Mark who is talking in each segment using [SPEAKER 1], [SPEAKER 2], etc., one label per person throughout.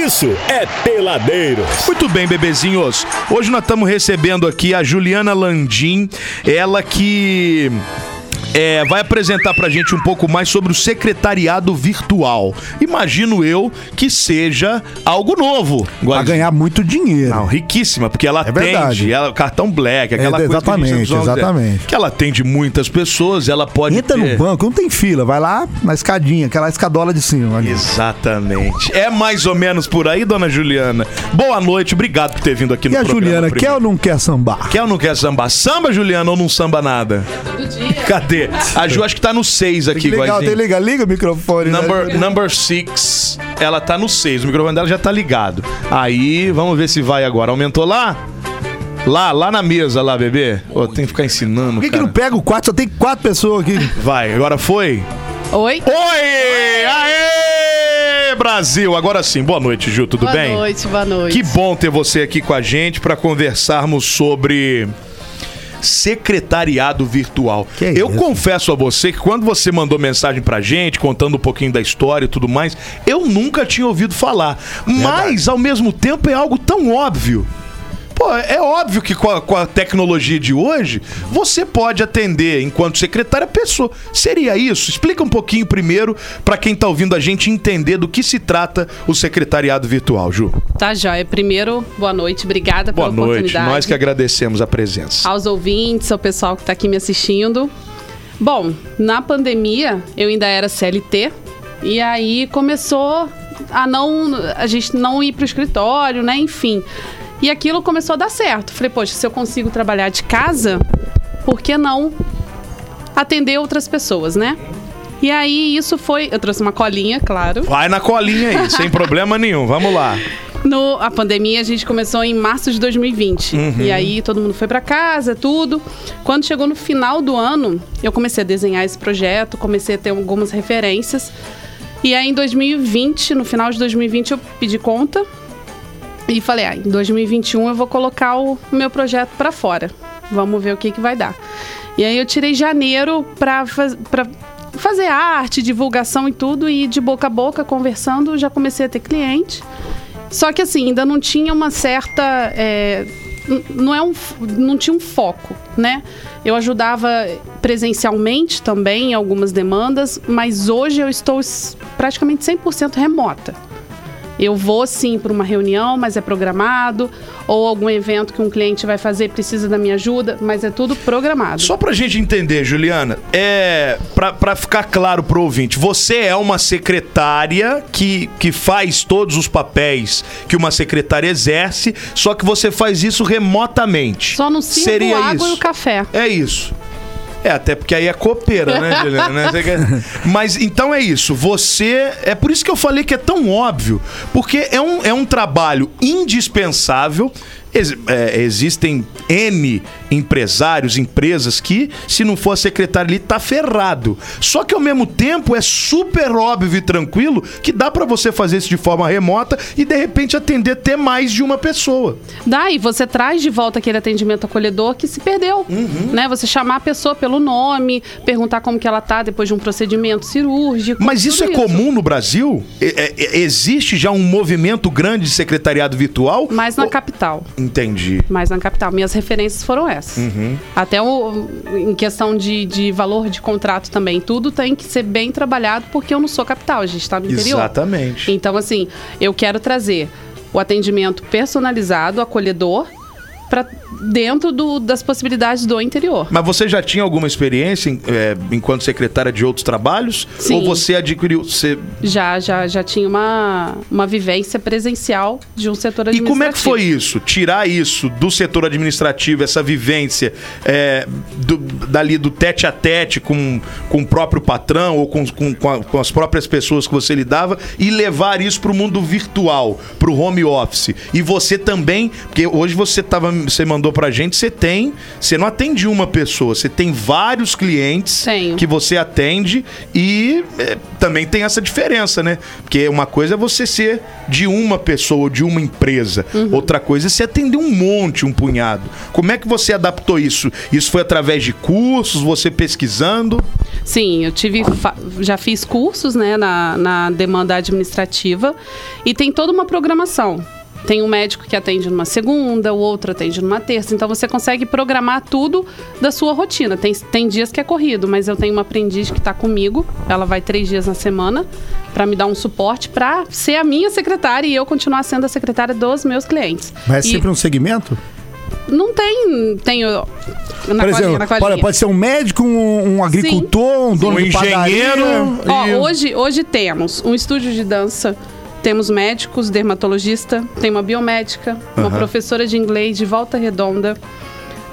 [SPEAKER 1] isso é Peladeiros.
[SPEAKER 2] Muito bem, bebezinhos. Hoje nós estamos recebendo aqui a Juliana Landim, ela que é, vai apresentar pra gente um pouco mais sobre o secretariado virtual. Imagino eu que seja algo novo.
[SPEAKER 3] Vai ganhar muito dinheiro.
[SPEAKER 2] Não, riquíssima, porque ela
[SPEAKER 3] É
[SPEAKER 2] atende, ela, cartão black, aquela
[SPEAKER 3] É,
[SPEAKER 2] coisa que a gente
[SPEAKER 3] exatamente,
[SPEAKER 2] usa,
[SPEAKER 3] exatamente.
[SPEAKER 2] Que ela atende muitas pessoas, ela pode
[SPEAKER 3] Entra
[SPEAKER 2] ter...
[SPEAKER 3] no banco, não tem fila, vai lá na escadinha, aquela escadola de cima. Ali.
[SPEAKER 2] Exatamente. É mais ou menos por aí, dona Juliana. Boa noite, obrigado por ter vindo aqui
[SPEAKER 3] E
[SPEAKER 2] no
[SPEAKER 3] a
[SPEAKER 2] programa.
[SPEAKER 3] Juliana,
[SPEAKER 2] primeiro.
[SPEAKER 3] quer ou não quer sambar?
[SPEAKER 2] Quer ou não quer sambar? Samba, Juliana, ou não samba nada?
[SPEAKER 4] Todo dia.
[SPEAKER 2] Cadê? A Ju acho que tá no 6 aqui,
[SPEAKER 3] Legal, tem liga, liga o microfone. né?
[SPEAKER 2] Number, number six, ela tá no 6. O microfone dela já tá ligado. Aí, vamos ver se vai agora. Aumentou lá? Lá, lá na mesa, lá, bebê. Ô, tem que ficar ensinando,
[SPEAKER 3] Por que, que
[SPEAKER 2] cara.
[SPEAKER 3] não pega o quarto? Só tem quatro pessoas aqui.
[SPEAKER 2] Vai, agora foi?
[SPEAKER 4] Oi.
[SPEAKER 2] Oi! Aê! Brasil! Agora sim. Boa noite, Ju, tudo
[SPEAKER 4] boa
[SPEAKER 2] bem?
[SPEAKER 4] noite, boa noite.
[SPEAKER 2] Que bom ter você aqui com a gente para conversarmos sobre secretariado virtual.
[SPEAKER 3] É
[SPEAKER 2] eu
[SPEAKER 3] isso?
[SPEAKER 2] confesso a você que quando você mandou mensagem pra gente, contando um pouquinho da história e tudo mais, eu nunca tinha ouvido falar. Mas, ao mesmo tempo, é algo tão óbvio. Pô, é óbvio que com a, com a tecnologia de hoje, você pode atender enquanto secretária a pessoa. Seria isso? Explica um pouquinho primeiro pra quem tá ouvindo a gente entender do que se trata o secretariado virtual, Ju.
[SPEAKER 4] Tá, joia. Primeiro, boa noite. Obrigada
[SPEAKER 2] Boa
[SPEAKER 4] pela
[SPEAKER 2] noite.
[SPEAKER 4] oportunidade.
[SPEAKER 2] Nós que agradecemos a presença.
[SPEAKER 4] Aos ouvintes, ao pessoal que tá aqui me assistindo. Bom, na pandemia, eu ainda era CLT. E aí começou a não... A gente não ir pro escritório, né? Enfim. E aquilo começou a dar certo. Falei, poxa, se eu consigo trabalhar de casa, por que não atender outras pessoas, né? E aí isso foi... Eu trouxe uma colinha, claro.
[SPEAKER 2] Vai na colinha aí, sem problema nenhum. Vamos lá.
[SPEAKER 4] No, a pandemia a gente começou em março de 2020. E aí todo mundo foi pra casa, tudo. Quando chegou no final do ano, eu comecei a desenhar esse projeto, comecei a ter algumas referências. E aí em 2020, no final de 2020, eu pedi conta e falei: ah, em 2021 eu vou colocar o meu projeto pra fora. Vamos ver o que, que vai dar. E aí eu tirei janeiro pra, faz, fazer arte, divulgação e tudo, e de boca a boca, conversando, já comecei a ter cliente. Só que assim, ainda não tinha uma certa. é, não, é um, não tinha um foco, né? Eu ajudava presencialmente também em algumas demandas, mas hoje eu estou praticamente 100% remota. Eu vou sim para uma reunião, mas é programado, ou algum evento que um cliente vai fazer precisa da minha ajuda, mas é tudo programado.
[SPEAKER 2] Só pra gente entender, Juliana, é pra ficar claro pro ouvinte, você é uma secretária que, que faz todos os papéis que uma secretária exerce, só que você faz isso remotamente.
[SPEAKER 4] Só não sirvo
[SPEAKER 2] Seria
[SPEAKER 4] água
[SPEAKER 2] isso.
[SPEAKER 4] e o café.
[SPEAKER 2] É isso. É, até porque aí é copeira, né, Juliana? Né? Mas então é isso. Você. É por isso que eu falei que é tão óbvio. Porque é um, é um trabalho indispensável. Ex- é, existem N empresários, empresas que, se não for a secretária ali, tá ferrado. Só que ao mesmo tempo é super óbvio e tranquilo que dá pra você fazer isso de forma remota e de repente atender até mais de uma pessoa.
[SPEAKER 4] Daí você traz de volta aquele atendimento acolhedor que se perdeu,
[SPEAKER 2] Uhum.
[SPEAKER 4] né? Você chamar a pessoa pelo nome, perguntar como que ela tá depois de um procedimento cirúrgico.
[SPEAKER 2] Mas isso é
[SPEAKER 4] tudo
[SPEAKER 2] comum no Brasil? É- é- existe já um movimento grande de secretariado virtual?
[SPEAKER 4] Mas na
[SPEAKER 2] Ou-
[SPEAKER 4] capital.
[SPEAKER 2] Entendi.
[SPEAKER 4] Mais na capital. Minhas referências foram essas.
[SPEAKER 2] Uhum.
[SPEAKER 4] Até o, em questão de, de valor de contrato também. Tudo tem que ser bem trabalhado porque eu não sou capital, a gente está no interior.
[SPEAKER 2] Exatamente.
[SPEAKER 4] Então, assim, eu quero trazer o atendimento personalizado, acolhedor, para dentro do- das possibilidades do interior.
[SPEAKER 2] Mas você já tinha alguma experiência em- é, enquanto secretária de outros trabalhos?
[SPEAKER 4] Sim.
[SPEAKER 2] Ou você adquiriu. Você...
[SPEAKER 4] Já, já, já tinha uma, uma vivência presencial de um setor
[SPEAKER 2] E
[SPEAKER 4] administrativo.
[SPEAKER 2] como é que foi isso? Tirar isso do setor administrativo, essa vivência é, do- dali do tete a tete com, com o próprio patrão ou com, com, com a- com as próprias pessoas que você lidava e levar isso para o mundo virtual, para o home office. E você também, porque hoje você estava você mandou pra gente, você tem. Você não atende uma pessoa, você tem vários clientes
[SPEAKER 4] Tenho.
[SPEAKER 2] que você atende e é, também tem essa diferença, né? Porque uma coisa é você ser de uma pessoa, de uma empresa.
[SPEAKER 4] Uhum.
[SPEAKER 2] Outra coisa é você atender um monte, um punhado. Como é que você adaptou isso? Isso foi através de cursos, você pesquisando?
[SPEAKER 4] Sim, eu tive já fiz cursos né, na, na demanda administrativa e tem toda uma programação. Tem um médico que atende numa segunda, o outro atende numa terça. Então você consegue programar tudo da sua rotina. Tem, tem dias que é corrido, mas eu tenho uma aprendiz que está comigo. Ela vai três dias na semana para me dar um suporte para ser a minha secretária e eu continuar sendo a secretária dos meus clientes.
[SPEAKER 3] Mas é
[SPEAKER 4] E
[SPEAKER 3] sempre um segmento?
[SPEAKER 4] não tem. Tenho. Na
[SPEAKER 3] Por
[SPEAKER 4] colinha,
[SPEAKER 3] exemplo,
[SPEAKER 4] na colinha.
[SPEAKER 3] pode, pode ser um médico, um, um agricultor, um dono
[SPEAKER 2] Um
[SPEAKER 3] de padaria.
[SPEAKER 2] engenheiro.
[SPEAKER 4] Ó,
[SPEAKER 2] E-
[SPEAKER 4] hoje, hoje temos um estúdio de dança, temos médicos, dermatologista, tem uma biomédica, uma professora de inglês de volta redonda,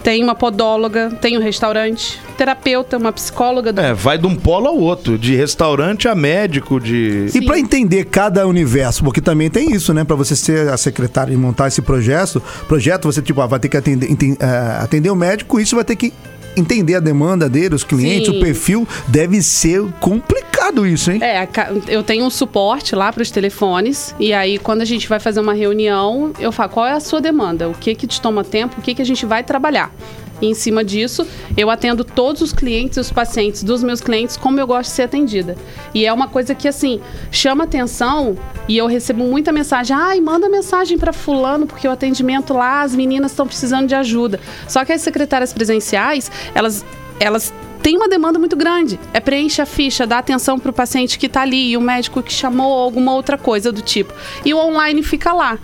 [SPEAKER 4] tem uma podóloga, tem um restaurante, terapeuta, uma psicóloga do
[SPEAKER 2] É, vai de um polo ao outro, de restaurante a médico, de.
[SPEAKER 3] E para entender cada universo, porque também tem isso, né? Para você ser a secretária e montar esse projeto, projeto você tipo ah, vai ter que atender, ah, atender o médico, isso vai ter que entender a demanda dele, os clientes,
[SPEAKER 4] Sim.
[SPEAKER 3] o perfil, deve ser complicado isso, hein?
[SPEAKER 4] É, eu tenho um suporte lá para os telefones e aí quando a gente vai fazer uma reunião, eu falo qual é a sua demanda, o que que te toma tempo, o que que a gente vai trabalhar. E em cima disso, eu atendo todos os clientes e os pacientes dos meus clientes como eu gosto de ser atendida. E é uma coisa que assim chama atenção e eu recebo muita mensagem, ai, manda mensagem para fulano porque o atendimento lá as meninas estão precisando de ajuda. Só que as secretárias presenciais, elas elas têm uma demanda muito grande. É preenche a ficha, dá atenção para o paciente que está ali, e o médico que chamou ou alguma outra coisa do tipo. E o online fica lá.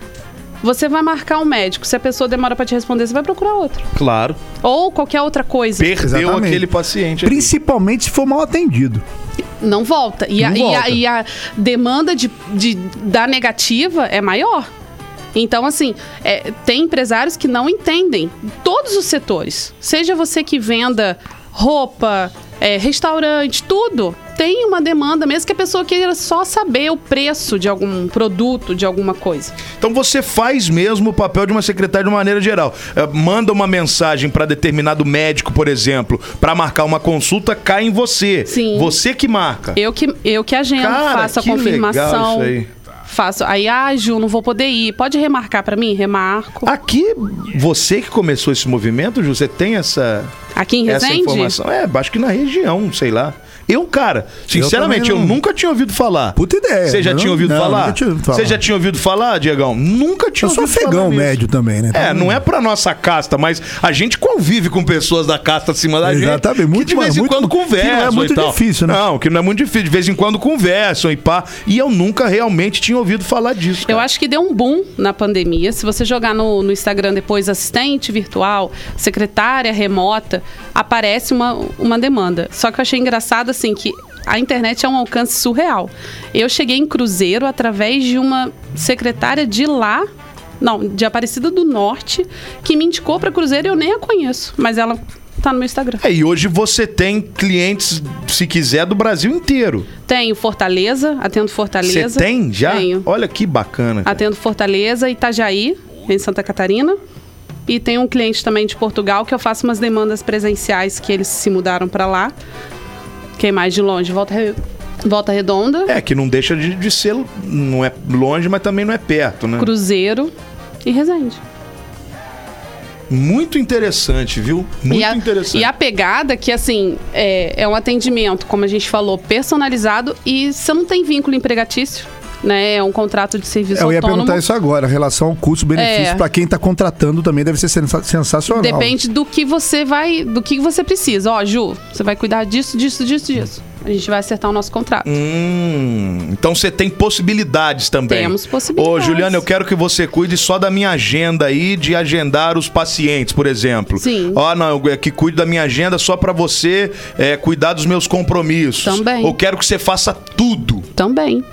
[SPEAKER 4] Você vai marcar um médico, se a pessoa demora para te responder, você vai procurar outro.
[SPEAKER 2] Claro.
[SPEAKER 4] Ou qualquer outra coisa.
[SPEAKER 2] Perdeu
[SPEAKER 3] Exatamente.
[SPEAKER 2] aquele paciente. ali.
[SPEAKER 3] Principalmente se for mal atendido.
[SPEAKER 4] Não volta. E, a,
[SPEAKER 3] Não
[SPEAKER 4] e a-
[SPEAKER 3] volta.
[SPEAKER 4] e a demanda de, de- da negativa é maior. Então, assim, é, tem empresários que não entendem todos os setores. Seja você que venda roupa, é, restaurante, tudo. Tem uma demanda, mesmo que a pessoa queira só saber o preço de algum produto, de alguma coisa.
[SPEAKER 2] Então você faz mesmo o papel de uma secretária de uma maneira geral. É, Manda uma mensagem para determinado médico, por exemplo, para marcar uma consulta, cai em você.
[SPEAKER 4] Sim.
[SPEAKER 2] Você que marca.
[SPEAKER 4] Eu que, eu que agendo,
[SPEAKER 2] Cara,
[SPEAKER 4] faço a confirmação. Faço. Aí, ah, Ju, não vou poder ir. Pode remarcar pra mim? Remarco.
[SPEAKER 2] Aqui, você que começou esse movimento, Ju, você tem essa,
[SPEAKER 4] Aqui em
[SPEAKER 2] essa
[SPEAKER 4] Resende?
[SPEAKER 2] informação? É, acho que na região, sei lá. Eu, cara, sinceramente, eu,
[SPEAKER 3] não.
[SPEAKER 2] nunca tinha ouvido falar.
[SPEAKER 3] Puta ideia.
[SPEAKER 2] Você já
[SPEAKER 3] Não,
[SPEAKER 2] tinha ouvido
[SPEAKER 3] não,
[SPEAKER 2] falar?
[SPEAKER 3] nunca tinha ouvido falar.
[SPEAKER 2] Você já tinha ouvido falar, Diegão? Nunca tinha
[SPEAKER 3] Eu sou
[SPEAKER 2] ouvido falar
[SPEAKER 3] afegão
[SPEAKER 2] nisso.
[SPEAKER 3] médio também, né?
[SPEAKER 2] É, não é pra nossa casta, mas a gente convive com pessoas da casta acima da gente.
[SPEAKER 3] Exatamente, muito
[SPEAKER 2] que de vez
[SPEAKER 3] mais-
[SPEAKER 2] em
[SPEAKER 3] muito-
[SPEAKER 2] quando
[SPEAKER 3] que não é
[SPEAKER 2] conversam.
[SPEAKER 3] muito
[SPEAKER 2] e tal.
[SPEAKER 3] difícil, né?
[SPEAKER 2] Não, que não é muito difícil. De vez em quando conversam e pá. E eu nunca realmente tinha ouvido falar disso.
[SPEAKER 4] Eu
[SPEAKER 2] cara.
[SPEAKER 4] acho que deu um boom na pandemia. Se você jogar no, no Instagram depois assistente virtual, secretária remota, aparece uma, uma demanda. Só que eu achei engraçado assim que a internet é um alcance surreal. Eu cheguei em Cruzeiro através de uma secretária de lá, não, de Aparecida do Norte, que me indicou para Cruzeiro e eu nem a conheço, mas ela tá no meu Instagram.
[SPEAKER 2] É, e hoje você tem clientes, se quiser, do Brasil inteiro.
[SPEAKER 4] Tenho Fortaleza, atendo Fortaleza.
[SPEAKER 2] Você tem já?
[SPEAKER 4] Tenho.
[SPEAKER 2] Olha que bacana. cara.
[SPEAKER 4] Atendo Fortaleza, Itajaí, em Santa Catarina. E tem um cliente também de Portugal que eu faço umas demandas presenciais que eles se mudaram para lá. Quem mais de longe? Volta, Re- Volta Redonda,
[SPEAKER 2] É, que não deixa de, de ser. Não é longe, mas também não é perto, né?
[SPEAKER 4] Cruzeiro e Resende.
[SPEAKER 2] Muito interessante, viu? Muito
[SPEAKER 4] e a,
[SPEAKER 2] interessante.
[SPEAKER 4] E a pegada que, assim, é, é um atendimento, como a gente falou, personalizado e você não tem vínculo empregatício, né? É um contrato de serviço
[SPEAKER 3] Eu ia
[SPEAKER 4] autônomo.
[SPEAKER 3] perguntar isso agora, a relação ao custo-benefício
[SPEAKER 4] É.
[SPEAKER 3] pra quem tá contratando também deve ser sensa- sensacional.
[SPEAKER 4] Depende do que você vai, do que você precisa. Ó, Ju, você vai cuidar disso, disso, disso, disso. A gente vai acertar o nosso contrato.
[SPEAKER 2] Hum, então você tem possibilidades também.
[SPEAKER 4] Temos possibilidades.
[SPEAKER 2] Ô, Juliana, eu quero que você cuide só da minha agenda aí de agendar os pacientes, por exemplo.
[SPEAKER 4] Sim.
[SPEAKER 2] Ó, não, eu é que cuide da minha agenda só pra você é, cuidar dos meus compromissos.
[SPEAKER 4] Também.
[SPEAKER 2] Eu quero que você faça tudo.
[SPEAKER 4] Também.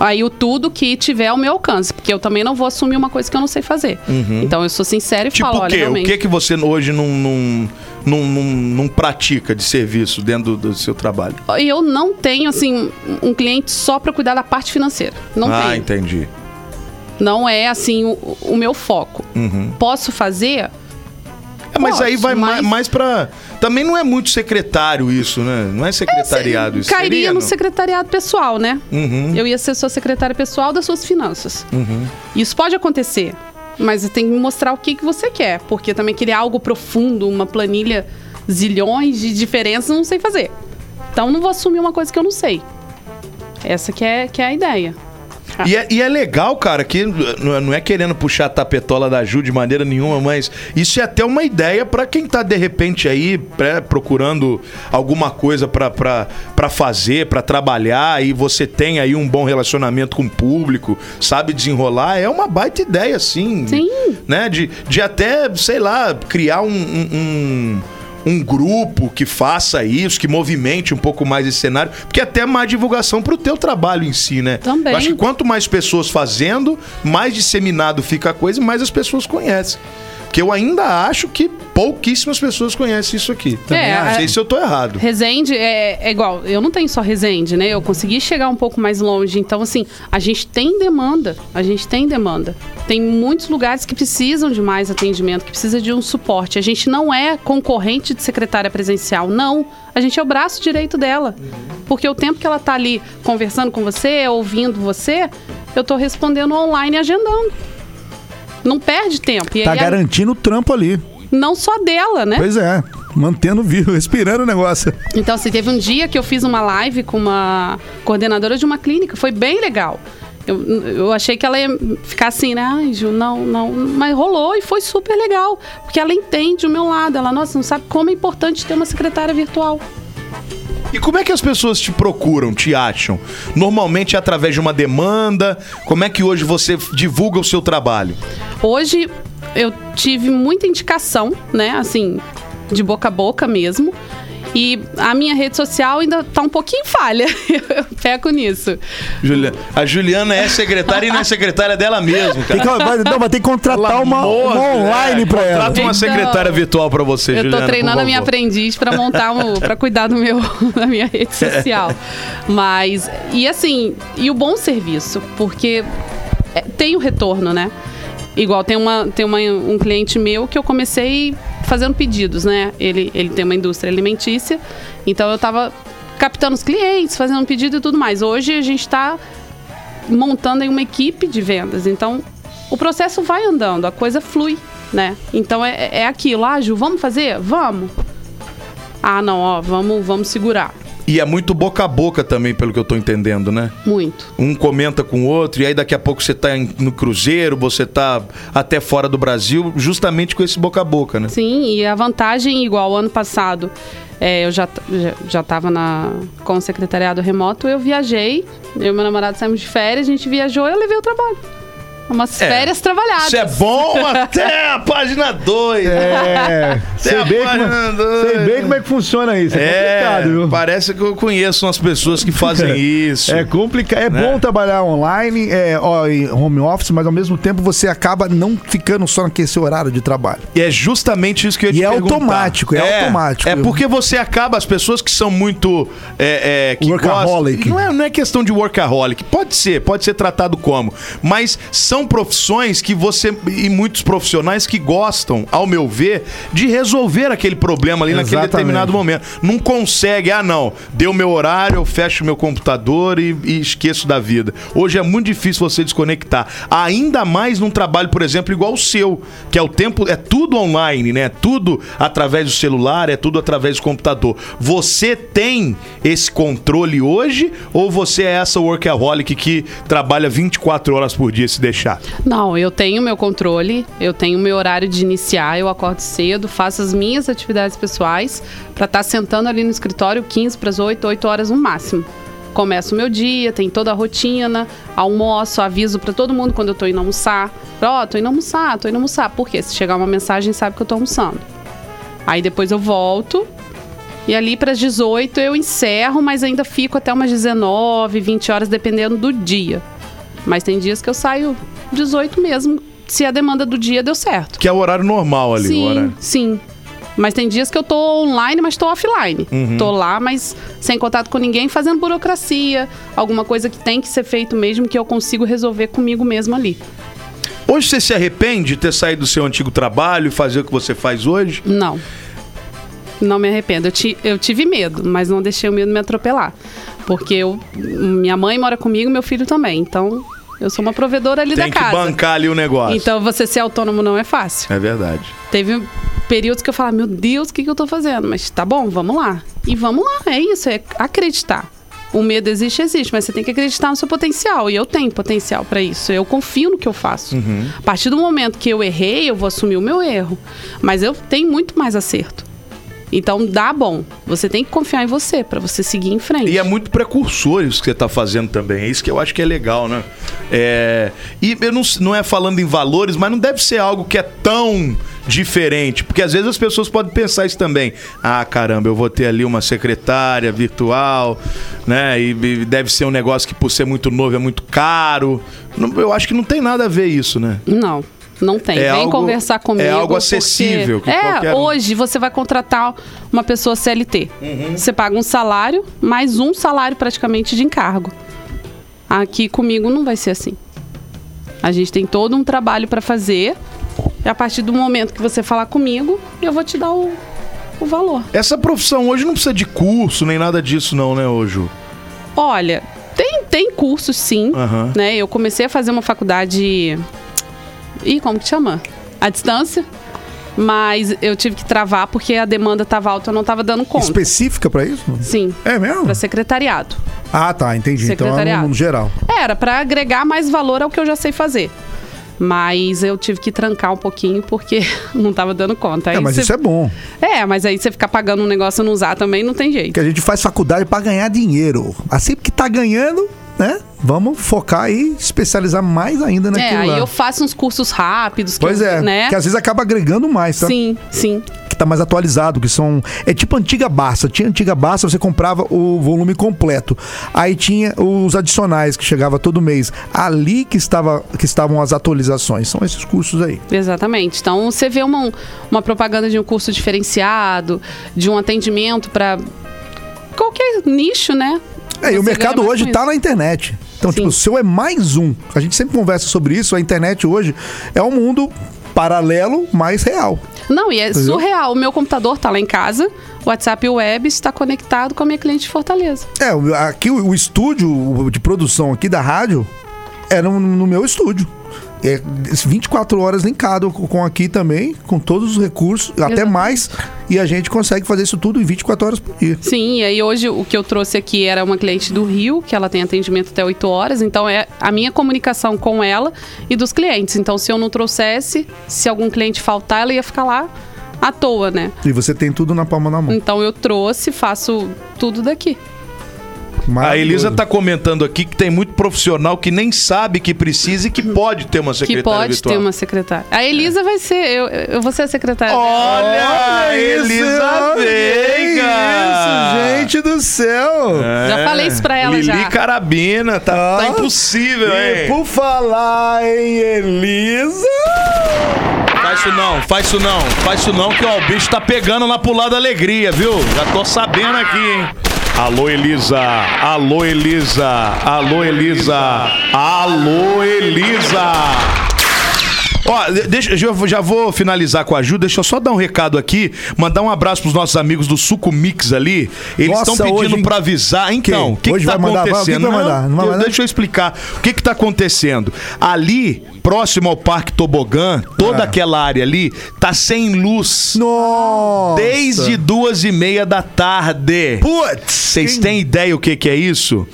[SPEAKER 4] Aí o tudo que tiver ao meu alcance, porque eu também não vou assumir uma coisa que eu não sei fazer. Então eu sou sincera e
[SPEAKER 2] Uhum. Tipo
[SPEAKER 4] falo,
[SPEAKER 2] o
[SPEAKER 4] olha,
[SPEAKER 2] quê? O que que você hoje não, não, não, não, não pratica de serviço dentro do, do seu trabalho?
[SPEAKER 4] Eu não tenho, assim, um cliente só para cuidar da parte financeira. Não
[SPEAKER 2] ah,
[SPEAKER 4] tenho.
[SPEAKER 2] entendi.
[SPEAKER 4] Não é assim o, o meu foco. Posso fazer?
[SPEAKER 2] É, mas
[SPEAKER 4] Posso,
[SPEAKER 2] aí vai
[SPEAKER 4] mas-
[SPEAKER 2] mais, mais pra. Também não é muito secretário isso, né? Não é secretariado isso.
[SPEAKER 4] Cairia
[SPEAKER 2] Seria,
[SPEAKER 4] no
[SPEAKER 2] não?
[SPEAKER 4] secretariado pessoal, né?
[SPEAKER 2] Uhum.
[SPEAKER 4] Eu ia ser sua secretária pessoal das suas finanças. Isso pode acontecer, mas você tem que me mostrar o que, que você quer, porque também querer algo profundo, uma planilha zilhões de diferenças, eu não sei fazer. Então não vou assumir uma coisa que eu não sei. Essa que é, que é a ideia.
[SPEAKER 2] E é, e é legal, cara, que não é- não é querendo puxar a tapetola da Ju de maneira nenhuma, mas isso é até uma ideia pra quem tá de repente aí procurando alguma coisa pra fazer, pra trabalhar e você tem aí um bom relacionamento com o público, sabe desenrolar, é uma baita ideia, sim.
[SPEAKER 4] Sim.
[SPEAKER 2] Né? De, de até, sei lá, criar um- um- um um grupo que faça isso, que movimente um pouco mais esse cenário, porque até mais divulgação pro teu trabalho em si, né?
[SPEAKER 4] Também.
[SPEAKER 2] Eu acho que quanto mais pessoas fazendo, mais disseminado fica a coisa e mais as pessoas conhecem. Porque eu ainda acho que pouquíssimas pessoas conhecem isso aqui. Também
[SPEAKER 4] É,
[SPEAKER 2] não
[SPEAKER 4] a-
[SPEAKER 2] sei se eu tô errado.
[SPEAKER 4] Resende é, é igual, eu não tenho só Resende, né? Eu consegui chegar um pouco mais longe. Então, assim, a gente tem demanda. A gente tem demanda. Tem muitos lugares que precisam de mais atendimento, que precisa de um suporte. A gente não é concorrente de secretária presencial, não. A gente é o braço direito dela. Porque o tempo que ela tá ali conversando com você, ouvindo você, eu tô respondendo online e agendando. Não perde tempo. E
[SPEAKER 3] Tá
[SPEAKER 4] aí,
[SPEAKER 3] garantindo o trampo ali.
[SPEAKER 4] não só dela, né?
[SPEAKER 3] Pois é. Mantendo vivo, respirando o negócio.
[SPEAKER 4] Então, assim, teve um dia que eu fiz uma live com uma coordenadora de uma clínica, foi bem legal. Eu, eu achei que ela ia ficar assim, né? Ai, Ju, não, não. Mas rolou e foi super legal. Porque ela entende o meu lado. Ela, nossa, não sabe como é importante ter uma secretária virtual.
[SPEAKER 2] E como é que as pessoas te procuram, te acham? Normalmente é através de uma demanda? Como é que hoje você divulga o seu trabalho?
[SPEAKER 4] Hoje eu tive muita indicação, né? Assim, de boca a boca mesmo. E a minha rede social ainda tá um pouquinho falha. Eu peco nisso.
[SPEAKER 2] Juliana. A Juliana é secretária e não é secretária dela mesmo,
[SPEAKER 3] Tem
[SPEAKER 2] cara.
[SPEAKER 3] que, vai, não, vai ter que contratar uma, uma
[SPEAKER 2] de-
[SPEAKER 3] online
[SPEAKER 2] é,
[SPEAKER 3] pra ela.
[SPEAKER 2] Contrata uma
[SPEAKER 4] Então,
[SPEAKER 2] secretária virtual pra você,
[SPEAKER 4] Eu
[SPEAKER 2] Juliana.
[SPEAKER 4] tô treinando a minha aprendiz pra montar um, para cuidar do meu da minha rede social. Mas e assim, e o bom serviço, porque é, tem o retorno, né? Igual tem uma tem uma, um cliente meu que eu comecei fazendo pedidos, né? Ele ele tem uma indústria alimentícia, então eu tava captando os clientes, fazendo pedido e tudo mais. Hoje a gente está montando aí uma equipe de vendas. Então, o processo vai andando, a coisa flui, né? Então é, é aquilo, ah, Ju, vamos fazer? Vamos. Ah, não, ó, vamos, vamos segurar.
[SPEAKER 2] E é muito boca a boca também, pelo que eu tô entendendo, né?
[SPEAKER 4] Muito.
[SPEAKER 2] Um comenta com o outro, e aí daqui a pouco você tá no cruzeiro, você tá até fora do Brasil, justamente com esse boca a boca, né?
[SPEAKER 4] Sim, e a vantagem, igual ano passado, é, eu já, já, já tava na, com o secretariado remoto, eu viajei, eu e meu namorado saímos de férias, a gente viajou e eu levei o trabalho. Umas
[SPEAKER 2] É.
[SPEAKER 4] férias trabalhadas.
[SPEAKER 2] Isso é bom até a página 2.
[SPEAKER 3] É, sei
[SPEAKER 2] a
[SPEAKER 3] bem,
[SPEAKER 2] página
[SPEAKER 3] como,
[SPEAKER 2] dois.
[SPEAKER 3] sei bem como é que funciona isso. É,
[SPEAKER 2] É,
[SPEAKER 3] complicado, viu?
[SPEAKER 2] parece que eu conheço umas pessoas que fazem isso.
[SPEAKER 3] É complicado. É
[SPEAKER 2] Né?
[SPEAKER 3] bom trabalhar online, é, ó, em home office, mas ao mesmo tempo você acaba não ficando só naquele seu horário de trabalho.
[SPEAKER 2] E é justamente isso que eu ia
[SPEAKER 3] E
[SPEAKER 2] te
[SPEAKER 3] é
[SPEAKER 2] perguntar.
[SPEAKER 3] automático, é automático.
[SPEAKER 2] É porque você acaba, as pessoas que são muito. É, é, que
[SPEAKER 3] Workaholic.
[SPEAKER 2] gostam- não, é, não é questão de workaholic. Pode ser, pode ser tratado como. Mas são profissões que você. E muitos profissionais que gostam, ao meu ver, de resolver aquele problema ali naquele
[SPEAKER 3] Exatamente.
[SPEAKER 2] determinado momento. Não consegue, ah, não. Deu meu horário, eu fecho meu computador e, e esqueço da vida. Hoje é muito difícil você desconectar. Ainda mais num trabalho, por exemplo, igual o seu, que é o tempo, é tudo online, né? É tudo através do celular, é tudo através do computador. Você tem esse controle hoje ou você é essa workaholic que trabalha 24 horas por dia se deixar?
[SPEAKER 4] Não, eu tenho meu controle, eu tenho meu horário de iniciar, eu acordo cedo, faço as minhas atividades pessoais para estar sentando ali no escritório 15 para as 8, 8 horas no máximo. Começo o meu dia, tem toda a rotina, almoço, aviso para todo mundo quando eu tô indo almoçar. Ó, tô indo almoçar, tô indo almoçar. Por quê? Se chegar uma mensagem, sabe que eu tô almoçando. Aí depois eu volto, e ali para as 18 eu encerro, mas ainda fico até umas 19, 20 horas, dependendo do dia. Mas tem dias que eu saio 18 mesmo, se a demanda do dia deu certo.
[SPEAKER 2] Que é o horário normal ali, o
[SPEAKER 4] sim,
[SPEAKER 2] horário.
[SPEAKER 4] sim. Mas tem dias que eu tô online, mas tô offline.
[SPEAKER 2] Uhum.
[SPEAKER 4] Tô lá, mas sem contato com ninguém, fazendo burocracia, alguma coisa que tem que ser feito mesmo que eu consigo resolver comigo mesmo ali.
[SPEAKER 2] Hoje você se arrepende de ter saído do seu antigo trabalho e fazer o que você faz hoje?
[SPEAKER 4] Não. Não me arrependo. Eu, ti- eu tive medo, mas não deixei o medo me atropelar. Porque eu, minha mãe mora comigo, meu filho também. Então, eu sou uma provedora ali
[SPEAKER 2] Tem
[SPEAKER 4] da
[SPEAKER 2] que
[SPEAKER 4] casa.
[SPEAKER 2] bancar ali o negócio.
[SPEAKER 4] Então, você ser autônomo não é fácil.
[SPEAKER 2] É verdade.
[SPEAKER 4] Teve períodos que eu falava, meu Deus, o que, que eu tô fazendo? Mas tá bom, vamos lá. E vamos lá, é isso, é acreditar. O medo existe, existe, mas você tem que acreditar no seu potencial. E eu tenho potencial pra isso. Eu confio no que eu faço. A partir do momento que eu errei, eu vou assumir o meu erro. Mas eu tenho muito mais acerto. Então dá bom. Você tem que confiar em você pra você seguir em frente.
[SPEAKER 2] E é muito precursor isso que você tá fazendo também. É isso que eu acho que é legal, né? É... E eu não, não é falando em valores, mas não deve ser algo que é tão diferente. Porque às vezes as pessoas podem pensar isso também. Ah, caramba, eu vou ter ali uma secretária virtual, né? E, e deve ser um negócio que, por ser muito novo, é muito caro. Não- eu acho que não tem nada a ver isso, né?
[SPEAKER 4] Não, não tem.
[SPEAKER 2] É
[SPEAKER 4] Vem
[SPEAKER 2] algo-
[SPEAKER 4] conversar comigo.
[SPEAKER 2] é algo
[SPEAKER 4] porque-
[SPEAKER 2] acessível, que qualquer
[SPEAKER 4] É,
[SPEAKER 2] um-
[SPEAKER 4] hoje você vai contratar uma pessoa CLT.
[SPEAKER 2] Uhum.
[SPEAKER 4] Você paga um salário, mais um salário praticamente de encargo. Aqui comigo não vai ser assim. A gente tem todo um trabalho para fazer. E a partir do momento que você falar comigo, eu vou te dar o, o valor.
[SPEAKER 2] Essa profissão hoje não precisa de curso nem nada disso, não, né, hoje?
[SPEAKER 4] Olha, tem, tem cursos sim,
[SPEAKER 2] Aham.
[SPEAKER 4] né? Eu comecei a fazer uma faculdade. Ih, como que chama? À distância. Mas eu tive que travar porque a demanda estava alta, eu não estava dando conta.
[SPEAKER 3] Específica pra isso?
[SPEAKER 4] Sim,
[SPEAKER 3] É mesmo?
[SPEAKER 4] para secretariado.
[SPEAKER 3] Ah, tá, entendi. Então é
[SPEAKER 4] Secretariado.
[SPEAKER 3] no, no geral.
[SPEAKER 4] Era para agregar mais valor ao que eu já sei fazer. Mas eu tive que trancar um pouquinho porque não estava dando conta. Aí
[SPEAKER 3] É, mas
[SPEAKER 4] você-
[SPEAKER 3] isso é bom.
[SPEAKER 4] É, mas aí você ficar pagando um negócio e não usar também não tem jeito.
[SPEAKER 3] Que a gente faz faculdade pra ganhar dinheiro. Assim que tá ganhando, né? Vamos focar e especializar mais ainda
[SPEAKER 4] É,
[SPEAKER 3] naquilo
[SPEAKER 4] aí
[SPEAKER 3] lá.
[SPEAKER 4] eu faço uns cursos rápidos. que
[SPEAKER 3] Pois
[SPEAKER 4] eu-
[SPEAKER 3] é,
[SPEAKER 4] né?
[SPEAKER 3] que às vezes acaba agregando mais, tá?
[SPEAKER 4] Sim, sim.
[SPEAKER 3] Que tá mais atualizado, que são... É tipo antiga Barça. Tinha antiga Barça, você comprava o volume completo. Aí tinha os adicionais, que chegava todo mês. Ali que, estava, que estavam as atualizações. São esses cursos aí.
[SPEAKER 4] Exatamente. Então, você vê uma, uma propaganda de um curso diferenciado, de um atendimento para qualquer nicho, né?
[SPEAKER 3] É, e o mercado hoje tá
[SPEAKER 4] isso.
[SPEAKER 3] na internet. Então,
[SPEAKER 4] Sim.
[SPEAKER 3] tipo, o seu é mais um. A gente sempre conversa sobre isso. A internet hoje é um mundo paralelo, mais real.
[SPEAKER 4] Não, e é
[SPEAKER 3] Entendeu?
[SPEAKER 4] surreal. O meu computador tá lá em casa, o WhatsApp Web está conectado com a minha cliente de Fortaleza.
[SPEAKER 3] É, aqui o, o estúdio de produção aqui da rádio era no, no meu estúdio. É 24 horas linkado com aqui também, com todos os recursos, até mais. E a gente consegue fazer isso tudo em 24 horas por dia.
[SPEAKER 4] Sim, e aí hoje o que eu trouxe aqui era uma cliente do Rio, que ela tem atendimento até 8 horas, então é a minha comunicação com ela e dos clientes. Então, se eu não trouxesse, se algum cliente faltar, ela ia ficar lá à toa, né?
[SPEAKER 3] E você tem tudo na palma da mão.
[SPEAKER 4] Então eu trouxe, faço tudo daqui.
[SPEAKER 2] A. Elisa tá comentando aqui que tem muito profissional que nem sabe que precisa e que pode ter uma secretária
[SPEAKER 4] que pode
[SPEAKER 2] virtual.
[SPEAKER 4] ter uma secretária. A Elisa vai ser, eu, eu vou ser a secretária. dela.
[SPEAKER 2] Olha, Elisa Veiga!
[SPEAKER 3] Isso, gente do céu!
[SPEAKER 4] Já falei isso pra ela
[SPEAKER 2] Lili
[SPEAKER 4] já.
[SPEAKER 2] Carabina, tá,
[SPEAKER 3] Ah.
[SPEAKER 2] tá impossível,
[SPEAKER 3] E
[SPEAKER 2] hein?
[SPEAKER 3] por falar em Elisa.
[SPEAKER 2] Faz isso não, faz isso não, faz isso não, que ó, o bicho tá pegando lá pro lado da alegria, viu? Já tô sabendo aqui, hein? Alô, Elisa! Alô, Elisa! Alô, Elisa! Alô, Elisa! Ó, de- deixa, já, vou- já vou finalizar com a ajuda. Deixa eu só dar um recado aqui, mandar um abraço pros nossos amigos do Suco Mix ali. Eles estão pedindo
[SPEAKER 3] hoje-
[SPEAKER 2] pra avisar. Então, o que,
[SPEAKER 3] Hoje
[SPEAKER 2] que tá
[SPEAKER 3] vai mandar? Vai- que que
[SPEAKER 2] acontecendo?
[SPEAKER 3] Não
[SPEAKER 2] eu-
[SPEAKER 3] mandar?
[SPEAKER 2] deixa eu explicar. O que que tá acontecendo? Ali, próximo ao Parque Tobogã, toda
[SPEAKER 3] Ah.
[SPEAKER 2] aquela área ali, tá sem luz.
[SPEAKER 3] Nossa!
[SPEAKER 2] Desde duas e meia da tarde.
[SPEAKER 3] Putz!
[SPEAKER 2] Vocês têm ideia o que, que é isso?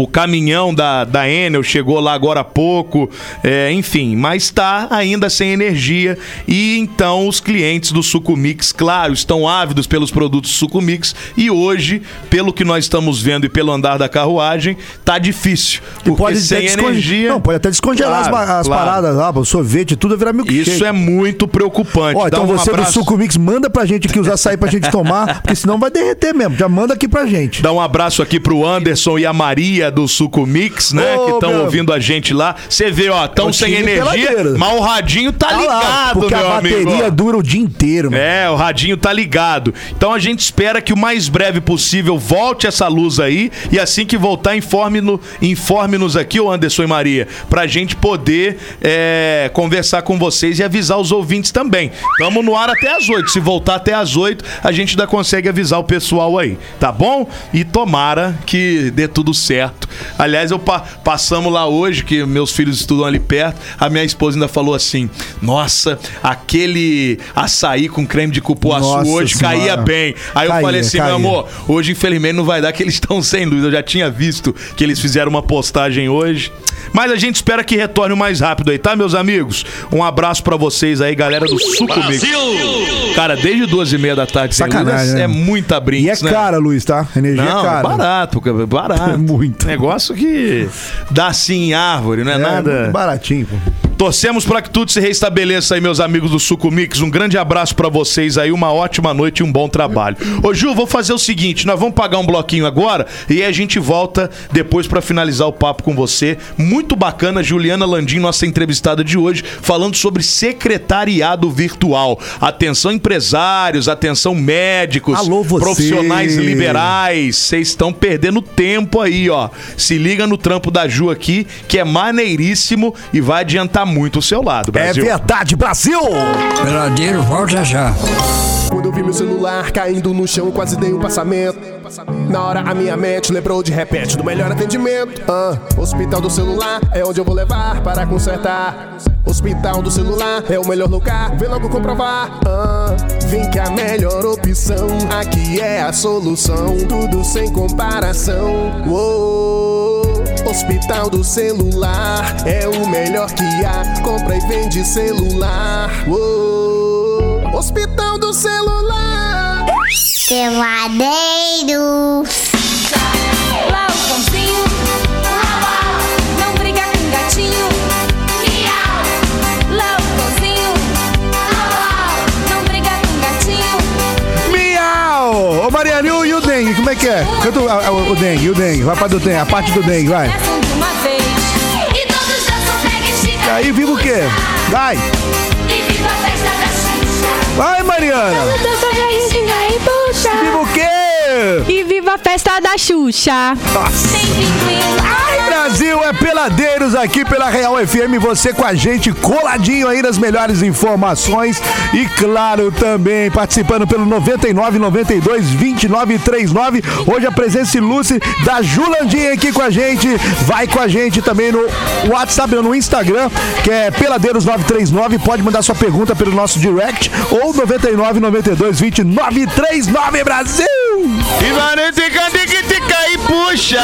[SPEAKER 2] O caminhão da, da Enel chegou lá agora há pouco, é, enfim, mas está ainda sem energia. E então os clientes do Sucumix, claro, estão ávidos pelos produtos Sucumix. E hoje, pelo que nós estamos vendo e pelo andar da carruagem, tá difícil. Porque
[SPEAKER 3] Pode
[SPEAKER 2] sem energia.
[SPEAKER 3] Não, pode até descongelar
[SPEAKER 2] Claro,
[SPEAKER 3] as, as
[SPEAKER 2] claro.
[SPEAKER 3] paradas lá, o sorvete, tudo vai virar milkshake.
[SPEAKER 2] Isso é muito preocupante.
[SPEAKER 3] Ó, então
[SPEAKER 2] um
[SPEAKER 3] você
[SPEAKER 2] abraço-
[SPEAKER 3] do Suco Mix, manda pra gente aqui os açaí pra gente tomar, porque senão vai derreter mesmo. Já manda aqui pra gente.
[SPEAKER 2] Dá um abraço aqui pro Anderson e a Maria galera do Suco Mix, né?
[SPEAKER 3] Ô,
[SPEAKER 2] que estão
[SPEAKER 3] meu-
[SPEAKER 2] ouvindo a gente lá. Você vê, ó, tão
[SPEAKER 3] o
[SPEAKER 2] sem
[SPEAKER 3] time
[SPEAKER 2] energia,
[SPEAKER 3] peladeiro.
[SPEAKER 2] mas o radinho tá,
[SPEAKER 3] Tá lá,
[SPEAKER 2] ligado,
[SPEAKER 3] porque
[SPEAKER 2] meu
[SPEAKER 3] a
[SPEAKER 2] amigo.
[SPEAKER 3] bateria
[SPEAKER 2] ó.
[SPEAKER 3] dura o dia inteiro, mano.
[SPEAKER 2] É, o radinho tá ligado. Então a gente espera que o mais breve possível volte essa luz aí e assim que voltar, informe-nos informe aqui, ô Anderson e Maria, pra gente poder é, conversar com vocês e avisar os ouvintes também. Tamo no ar até as 8. Se voltar até as 8, a gente ainda consegue avisar o pessoal aí, tá bom? E tomara que dê tudo certo. Aliás, eu pa- passamos lá hoje, que meus filhos estudam ali perto, a minha esposa ainda falou assim: Nossa, aquele açaí com creme de cupuaçu
[SPEAKER 3] Nossa
[SPEAKER 2] hoje
[SPEAKER 3] Senhora.
[SPEAKER 2] caía bem. Aí eu
[SPEAKER 3] Caía,
[SPEAKER 2] falei assim,
[SPEAKER 3] caía.
[SPEAKER 2] meu amor, hoje infelizmente não vai dar que eles estão sem luz. Eu já tinha visto que eles fizeram uma postagem hoje. Mas a gente espera que retorne o mais rápido aí, tá, meus amigos? Um abraço pra vocês aí, galera do Suco Mix. Cara, desde duas e meia da tarde
[SPEAKER 3] Sacanagem,
[SPEAKER 2] é,
[SPEAKER 3] né?
[SPEAKER 2] é muita
[SPEAKER 3] E
[SPEAKER 2] brinca,
[SPEAKER 3] é cara, Luiz, tá? Energia
[SPEAKER 2] Não,
[SPEAKER 3] é cara.
[SPEAKER 2] barato, cara, barato.
[SPEAKER 3] É muito.
[SPEAKER 2] Negócio que dá assim em árvore, não é,
[SPEAKER 3] É,
[SPEAKER 2] nada.
[SPEAKER 3] baratinho, pô.
[SPEAKER 2] Torcemos para que tudo se restabeleça aí, meus amigos do Suco Mix. Um grande abraço para vocês aí, uma ótima noite e um bom trabalho. Ô Ju, vou fazer o seguinte, nós vamos pagar um bloquinho agora e a gente volta depois para finalizar o papo com você. Muito bacana, Juliana Landim, nossa entrevistada de hoje, falando sobre secretariado virtual. Atenção empresários, atenção médicos,
[SPEAKER 3] Alô, você.
[SPEAKER 2] profissionais liberais, vocês estão perdendo tempo aí, ó. Se liga no trampo da Ju aqui, que é maneiríssimo e vai adiantar muito o seu lado,
[SPEAKER 3] É
[SPEAKER 2] Brasil.
[SPEAKER 3] verdade, Brasil!
[SPEAKER 5] Peladeiro, volta já.
[SPEAKER 6] Quando eu vi meu celular caindo no chão, quase dei um passamento. Na hora a minha mente lembrou de repente do melhor atendimento. Ah, hospital do celular é onde eu vou levar para consertar. Hospital do celular é o melhor lugar, vem logo comprovar. Ah, vem que a melhor opção aqui é a solução, tudo sem comparação. Uou, Hospital do celular é o melhor que há, compra e vende celular. Uou, Hospital do celular.
[SPEAKER 7] Peladeiro.
[SPEAKER 8] Lá o cãozinho, não briga com gatinho. Miau. Lá o cãozinho, não briga com gatinho.
[SPEAKER 3] Miau! Ô, Mariana, e o dengue? Como é que é? Canta o, a- o, o dengue, o dengue. Vai pra do dengue, a parte do dengue, vai. Aí, viva o quê? Vai! Vai, Mariana! Viva o quê?
[SPEAKER 9] E viva a festa da Xuxa!
[SPEAKER 8] Pinguim.
[SPEAKER 3] Ai, Brasil, é Peladeiros aqui pela Real FM, você com a gente, coladinho aí nas melhores informações e claro também participando pelo 99 92 29 39. Hoje a presença ilustre da Julandinha aqui com a gente, vai com a gente também no WhatsApp, no Instagram, que é Peladeiros 939, pode mandar sua pergunta pelo nosso direct ou 99 92 29 39 Brasil!
[SPEAKER 2] E vai tica tica tica e puxa.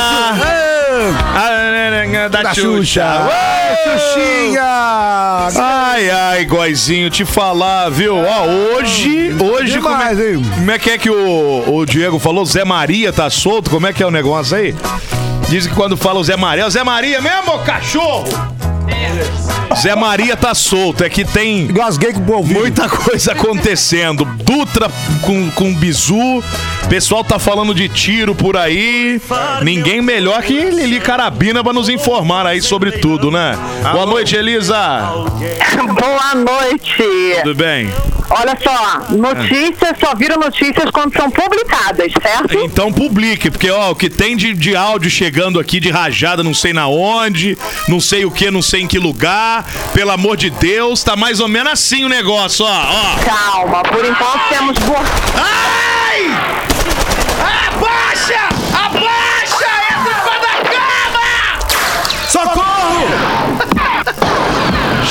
[SPEAKER 2] Ah, Da,
[SPEAKER 3] Da
[SPEAKER 2] Xuxa.
[SPEAKER 3] Xuxinha!
[SPEAKER 2] Ai, ai, Goizinho, te falar, viu? Ó, hoje, hoje, como é, como é que é que o, o Diego falou? Zé Maria tá solto? Como é que é o negócio aí? Dizem que quando fala o Zé Maria, é o Zé Maria mesmo, cachorro? Zé Maria tá solto, é que tem
[SPEAKER 3] Gasguei com o
[SPEAKER 2] muita coisa acontecendo. Dutra com, com bizu, pessoal tá falando de tiro por aí. Ninguém melhor que Lili Carabina pra nos informar aí sobre tudo, né? Boa noite, Elisa.
[SPEAKER 10] Boa noite.
[SPEAKER 2] Tudo bem?
[SPEAKER 10] Olha só, notícias só viram notícias quando são publicadas, certo?
[SPEAKER 2] Então publique, porque ó, o que tem de, de áudio chegando aqui de rajada, não sei na onde, não sei o que, não sei em que lugar. Pelo amor de Deus, tá mais ou menos assim o negócio, ó. ó.
[SPEAKER 10] Calma, por enquanto temos boa.
[SPEAKER 2] Ai! Abaixa! Entra da cama!
[SPEAKER 3] Socorro!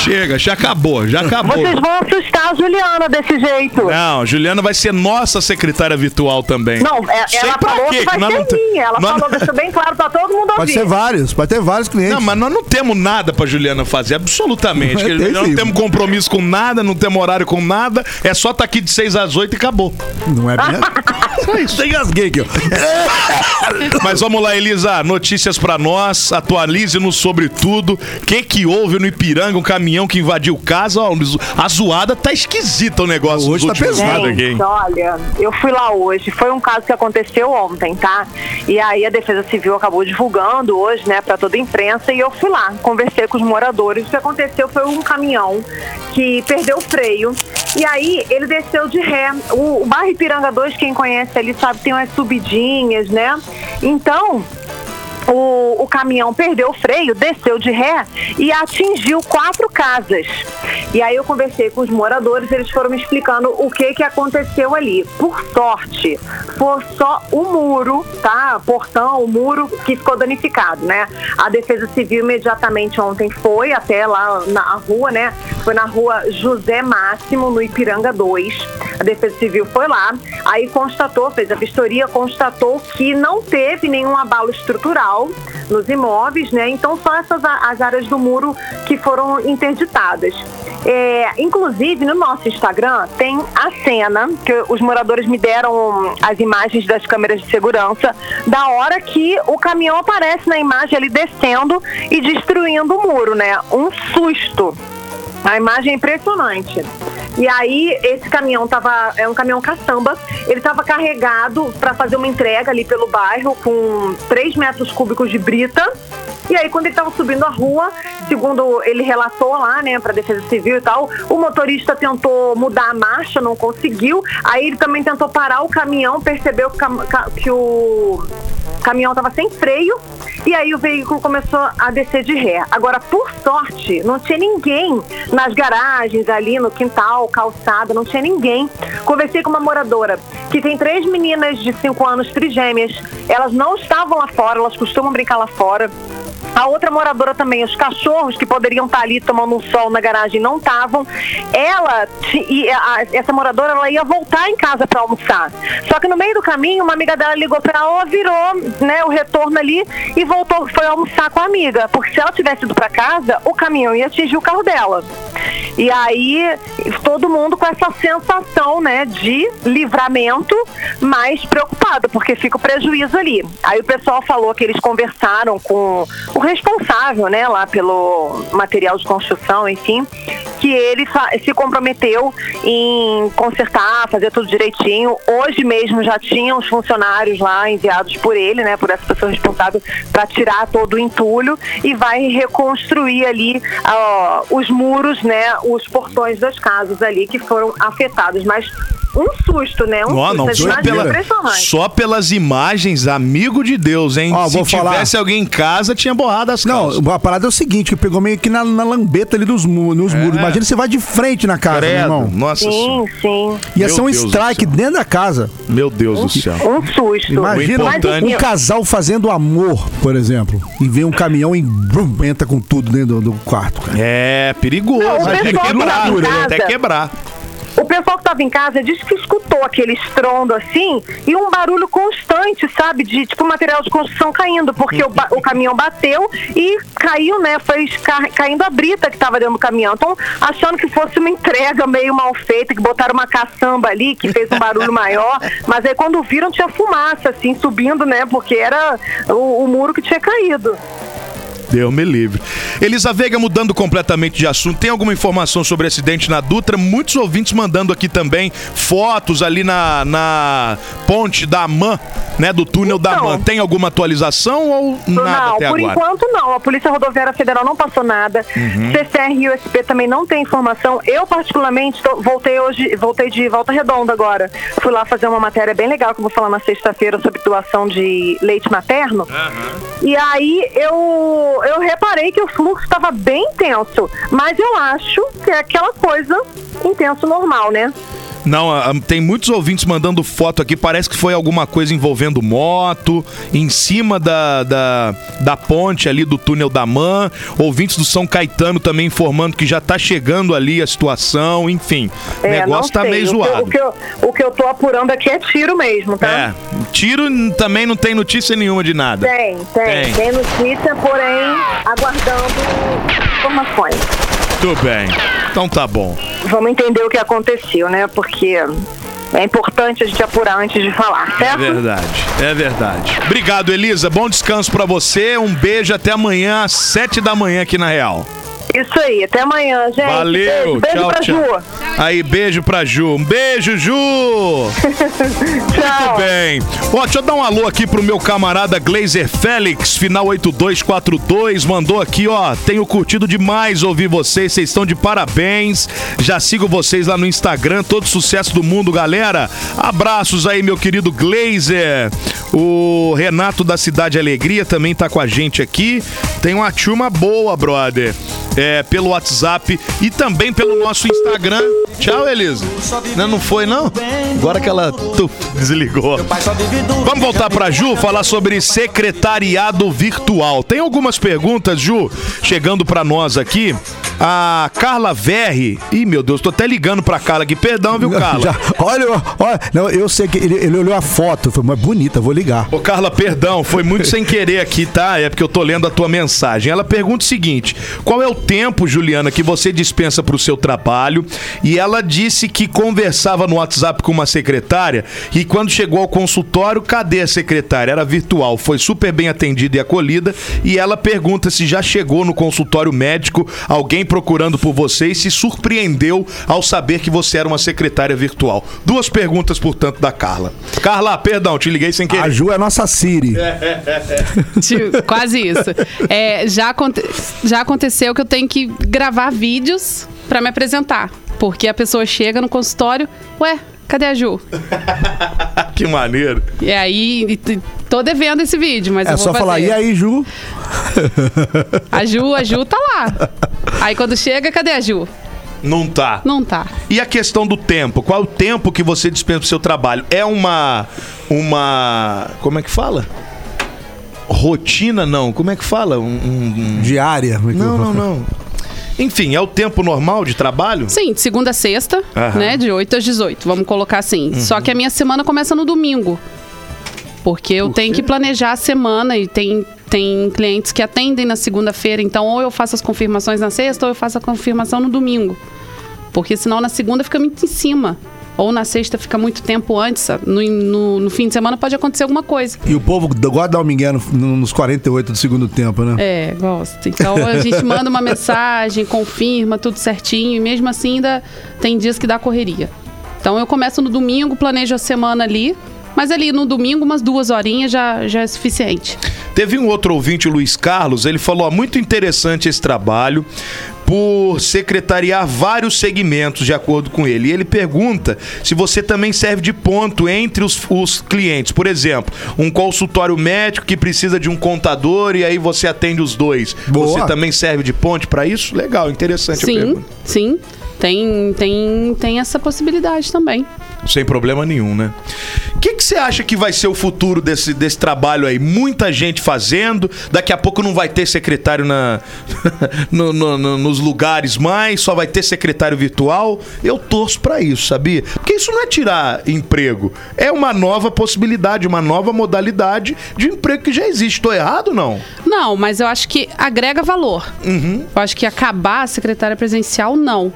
[SPEAKER 2] Chega, já acabou, já acabou.
[SPEAKER 10] Vocês vão assustar a Juliana desse jeito.
[SPEAKER 2] Não, Juliana vai ser nossa secretária virtual também.
[SPEAKER 10] Não, é-
[SPEAKER 2] Sei
[SPEAKER 10] ela
[SPEAKER 2] pra
[SPEAKER 10] falou
[SPEAKER 2] quê,
[SPEAKER 10] que vai
[SPEAKER 2] nós
[SPEAKER 10] ser
[SPEAKER 2] não te-
[SPEAKER 10] minha. Ela
[SPEAKER 2] nós
[SPEAKER 10] falou, deixou bem claro pra todo mundo
[SPEAKER 3] Pode
[SPEAKER 10] ouvir.
[SPEAKER 3] ser vários, pode ter vários clientes.
[SPEAKER 2] Não, mas nós não temos nada pra Juliana fazer, absolutamente.
[SPEAKER 3] Tem
[SPEAKER 2] nós não
[SPEAKER 3] sim.
[SPEAKER 2] temos compromisso com nada, não temos horário com nada. É só estar aqui de 6 às 8 e acabou.
[SPEAKER 3] Não é bem.
[SPEAKER 2] Só isso.
[SPEAKER 3] Engasguei aqui, ó.
[SPEAKER 2] Mas vamos lá, Elisa. Notícias pra nós. Atualize-nos sobre tudo. O que que houve no Ipiranga? Um caminhão que invadiu casa. Ó, a zoada tá esquisita o negócio.
[SPEAKER 3] Hoje tá pesado
[SPEAKER 2] aqui, hein?
[SPEAKER 10] Olha, eu fui lá hoje. Foi um caso que aconteceu ontem, tá? E aí a Defesa Civil acabou divulgando hoje, né, pra toda a imprensa. E eu fui lá, conversei com os moradores. O que aconteceu foi um caminhão que perdeu o freio. E aí ele desceu de ré. O, o bairro Ipiranga 2, quem conhece ali sabe, tem umas subidinhas, né? Então, o, o caminhão perdeu o freio, desceu de ré e atingiu quatro casas. E aí eu conversei com os moradores, eles foram me explicando o que que aconteceu ali. Por sorte, foi só o muro, tá? Portão, o muro que ficou danificado, né? A Defesa Civil imediatamente ontem foi até lá na rua, né? Foi na rua José Máximo, no Ipiranga 2. A Defesa Civil foi lá, aí constatou, fez a vistoria, constatou que não teve nenhum abalo estrutural nos imóveis, né? Então só essas as áreas do muro que foram interditadas. É, inclusive no nosso Instagram tem a cena que os moradores me deram as imagens das câmeras de segurança da hora que o caminhão aparece na imagem ali descendo e destruindo o muro, né? Um susto. A imagem é impressionante. E aí, esse caminhão tava. É um caminhão caçamba. Ele estava carregado para fazer uma entrega ali pelo bairro com 3 metros cúbicos de brita. E aí, quando ele estava subindo a rua, segundo ele relatou lá, né, para Defesa Civil e tal, o motorista tentou mudar a marcha, não conseguiu. Aí ele também tentou parar o caminhão, percebeu que, que o caminhão estava sem freio. E aí o veículo começou a descer de ré. Agora, por sorte, não tinha ninguém nas garagens, ali no quintal, calçada, não tinha ninguém. Conversei com uma moradora que tem três meninas de 5 anos, trigêmeas. Elas não estavam lá fora, elas costumam brincar lá fora. A outra moradora também, os cachorros que poderiam estar ali tomando um sol na garagem não estavam. Ela, essa moradora, ela ia voltar em casa para almoçar. Só que no meio do caminho, uma amiga dela ligou para ela virou, né, o retorno ali e voltou, foi almoçar com a amiga. Porque se ela tivesse ido para casa, o caminhão ia atingir o carro dela. E aí, todo mundo com essa sensação, né, de livramento, mas preocupado, porque fica o prejuízo ali. Aí o pessoal falou que eles conversaram com o responsável, né, lá pelo material de construção, enfim, que ele se comprometeu em consertar, fazer tudo direitinho. Hoje mesmo já tinham os funcionários lá enviados por ele, né, por essa pessoa responsável, para tirar todo o entulho e vai reconstruir ali ó, os muros, né, os portões das casas ali que foram afetados. Mas um susto, né? Um
[SPEAKER 2] não,
[SPEAKER 10] susto.
[SPEAKER 2] só,
[SPEAKER 10] As imagens
[SPEAKER 2] pela- só pelas imagens, amigo de Deus, hein?
[SPEAKER 3] Ó,
[SPEAKER 2] Se
[SPEAKER 3] vou falar-
[SPEAKER 2] tivesse alguém em casa, tinha borrado calças.
[SPEAKER 3] Não, a parada é o seguinte, que pegou meio que na, na lambeta ali dos mu- nos muros. Imagina você vai de frente na casa, meu irmão.
[SPEAKER 2] Nossa senhora.
[SPEAKER 10] Sim, sim.
[SPEAKER 3] Ia
[SPEAKER 2] Meu
[SPEAKER 3] ser um
[SPEAKER 2] Deus
[SPEAKER 3] strike dentro da casa.
[SPEAKER 2] Meu Deus do céu.
[SPEAKER 10] Um susto.
[SPEAKER 3] Imagina
[SPEAKER 2] O importante-
[SPEAKER 3] um casal fazendo amor, por exemplo, e vem um caminhão e brum, entra com tudo dentro do, do quarto, cara.
[SPEAKER 2] É perigoso.
[SPEAKER 10] Não,
[SPEAKER 2] até quebrar.
[SPEAKER 10] tá em
[SPEAKER 2] Até quebrar.
[SPEAKER 10] O pessoal que estava em casa disse que escutou aquele estrondo assim e um barulho constante, sabe? De tipo material de construção caindo, porque o, o caminhão bateu e caiu, né? Foi ca- caindo a brita que estava dentro do caminhão. Então, achando que fosse uma entrega meio mal feita, que botaram uma caçamba ali que fez um barulho maior, mas aí quando viram tinha fumaça, assim, subindo, né? Porque era o, o muro que tinha caído.
[SPEAKER 2] Deus me livre. Elisa Veiga mudando completamente de assunto. Tem alguma informação sobre acidente na Dutra? Muitos ouvintes mandando aqui também fotos ali na, na ponte da AMAN, né? Do túnel da
[SPEAKER 10] Então.
[SPEAKER 2] AMAN. Tem alguma atualização ou nada
[SPEAKER 10] não,
[SPEAKER 2] até
[SPEAKER 10] por
[SPEAKER 2] agora?
[SPEAKER 10] enquanto não. A Polícia Rodoviária Federal não passou nada.
[SPEAKER 2] Uhum.
[SPEAKER 10] CCR e USP também não tem informação. Eu, particularmente, tô- voltei hoje, voltei de volta redonda agora. Fui lá fazer uma matéria bem legal que eu vou falar na sexta-feira sobre doação de leite materno. E aí eu, eu reparei que o fluxo estava bem intenso. Mas eu acho que é aquela coisa intenso normal, né?
[SPEAKER 2] Não, ah, tem muitos ouvintes mandando foto aqui. Parece que foi alguma coisa envolvendo moto, em cima da, da, da ponte ali do túnel da Man. Ouvintes do São Caetano também informando que já tá chegando ali a situação. Enfim, o
[SPEAKER 10] É,
[SPEAKER 2] negócio
[SPEAKER 10] não
[SPEAKER 2] tá
[SPEAKER 10] sei.
[SPEAKER 2] meio
[SPEAKER 10] O que
[SPEAKER 2] zoado.
[SPEAKER 10] O que, eu, o que eu tô apurando aqui é tiro mesmo, tá?
[SPEAKER 2] É, tiro também não tem notícia nenhuma de nada.
[SPEAKER 10] Tem, tem.
[SPEAKER 2] Tem.
[SPEAKER 10] Tem notícia, porém, aguardando informações.
[SPEAKER 2] Tudo bem. Então tá bom.
[SPEAKER 10] Vamos entender o que aconteceu, né? Porque É importante a gente apurar antes de falar,
[SPEAKER 2] É
[SPEAKER 10] certo?
[SPEAKER 2] verdade, é verdade. Obrigado, Elisa. Bom descanso pra você. Um beijo até amanhã, às sete da manhã aqui na Real.
[SPEAKER 10] Isso aí, até amanhã, gente.
[SPEAKER 2] Valeu,
[SPEAKER 10] beijo, beijo
[SPEAKER 2] tchau,
[SPEAKER 10] pra
[SPEAKER 2] tchau.
[SPEAKER 10] Ju.
[SPEAKER 2] Aí, beijo pra Ju. Um beijo, Ju! Muito bem. Ó, deixa eu dar um alô aqui pro meu camarada Glazer Félix, final 8242, mandou aqui, ó, tenho curtido demais ouvir vocês, vocês estão de parabéns. Já sigo vocês lá no Instagram, todo sucesso do mundo, galera. Abraços aí, meu querido Glazer. O Renato da Cidade Alegria também tá com a gente aqui. Tem uma turma boa, brother. É, pelo WhatsApp e também pelo nosso Instagram. Tchau, Elisa. Não, não foi, não? Agora que ela tuf, desligou. Vamos voltar pra Ju, falar sobre secretariado virtual. Tem algumas perguntas, Ju, chegando pra nós aqui. A Carla Verri. Ih, meu Deus, tô até ligando pra Carla aqui. Perdão, viu, Carla?
[SPEAKER 3] Já- olha, olha, não, eu sei que ele, ele olhou a foto, foi mais bonita, vou ligar.
[SPEAKER 2] Ô, Carla, perdão, foi muito sem querer aqui, tá? É porque eu tô lendo a tua mensagem. Ela pergunta o seguinte: qual é o tempo, Juliana, que você dispensa pro seu trabalho? E ela disse que conversava no WhatsApp com uma secretária e quando chegou ao consultório, cadê a secretária? Era virtual, foi super bem atendida e acolhida. E ela pergunta se já chegou no consultório médico alguém procurando por você e se surpreendeu ao saber que você era uma secretária virtual. Duas perguntas, portanto, da Carla. Carla, perdão, te liguei sem querer.
[SPEAKER 3] A Ju é nossa Siri.
[SPEAKER 4] Tipo, Quase isso. É, já, aconte- já aconteceu que eu tenho que gravar vídeos pra me apresentar. Porque a pessoa chega no consultório, ué, cadê a Ju?
[SPEAKER 2] que maneiro.
[SPEAKER 4] E aí, tô devendo esse vídeo, mas
[SPEAKER 3] É
[SPEAKER 4] eu vou
[SPEAKER 3] só falar,
[SPEAKER 4] fazer.
[SPEAKER 3] e aí, Ju?
[SPEAKER 4] A Ju, a Ju tá lá. Aí quando chega, cadê a Ju?
[SPEAKER 2] Não tá.
[SPEAKER 4] Não tá.
[SPEAKER 2] E a questão do tempo? Qual é o tempo que você dispensa pro seu trabalho? É uma. Uma. Como é que fala? Rotina, não. Como é que fala? Um. um-
[SPEAKER 3] Diária.
[SPEAKER 2] Não, não, não. Enfim, é o tempo normal de trabalho?
[SPEAKER 4] Sim, de segunda a sexta,
[SPEAKER 2] Aham. Uhum.
[SPEAKER 4] né? De 8 às 18, vamos colocar assim. Só que a minha semana começa no domingo. Porque eu tenho que planejar a semana e tem, tem clientes que atendem na segunda-feira, então ou eu faço as confirmações na sexta ou eu faço a confirmação no domingo. Porque senão na segunda fica muito em cima. Ou na sexta fica muito tempo antes. No, no, no fim de semana pode acontecer alguma coisa.
[SPEAKER 3] E o povo gosta de dar um migué no- no- nos 48 do segundo tempo, né?
[SPEAKER 4] É, gosto. Então a gente manda uma mensagem, confirma tudo certinho, e mesmo assim ainda tem dias que dá correria. Então eu começo no domingo, planejo a semana ali, mas ali no domingo, umas duas horinhas já, já é suficiente.
[SPEAKER 2] Teve um outro ouvinte, o Luiz Carlos, ele falou: ó, muito interessante esse trabalho por secretariar vários segmentos, de acordo com ele. E ele pergunta se você também serve de ponto entre os, os clientes. Por exemplo, um consultório médico que precisa de um contador e aí você atende os dois.
[SPEAKER 3] Boa.
[SPEAKER 2] Você também serve de ponte para isso? Legal, interessante a
[SPEAKER 4] Sim,
[SPEAKER 2] pergunta.
[SPEAKER 4] sim. Tem, tem, tem essa possibilidade também.
[SPEAKER 2] Sem problema nenhum, né? O que que você acha que vai ser o futuro desse, desse trabalho aí? Muita gente fazendo, daqui a pouco não vai ter secretário na, no- no- no- nos lugares mais, só vai ter secretário virtual. Eu torço pra isso, sabia? Porque isso não é tirar emprego, é uma nova possibilidade, uma nova modalidade de emprego que já existe. Tô errado ou não?
[SPEAKER 4] Não, mas eu acho que agrega valor. Eu acho que acabar a secretária presencial, não.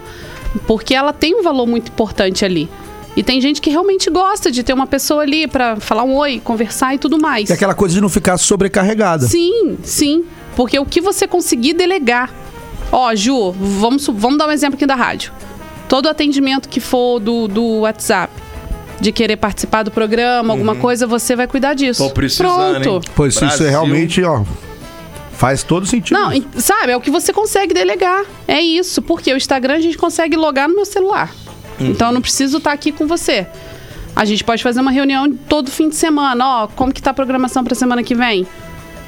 [SPEAKER 4] Porque ela tem um valor muito importante ali. E tem gente que realmente gosta de ter uma pessoa ali pra falar um oi, conversar e tudo mais.
[SPEAKER 3] E aquela coisa de não ficar sobrecarregada.
[SPEAKER 4] Sim, sim. Porque o que você conseguir delegar. Ó, Ju, vamos, vamos dar um exemplo aqui da rádio. Todo atendimento que for do, do WhatsApp, de querer participar do programa, alguma coisa, você vai cuidar disso.
[SPEAKER 2] Tô precisando,
[SPEAKER 4] Pronto.
[SPEAKER 2] hein?
[SPEAKER 3] Pois isso
[SPEAKER 2] Brasil.
[SPEAKER 3] é realmente, ó, faz todo sentido.
[SPEAKER 4] Não, sabe, é o que você consegue delegar. É isso. Porque o Instagram a gente consegue logar no meu celular. Então eu não preciso estar aqui com você. A gente pode fazer uma reunião todo fim de semana. Ó, como que tá a programação pra semana que vem?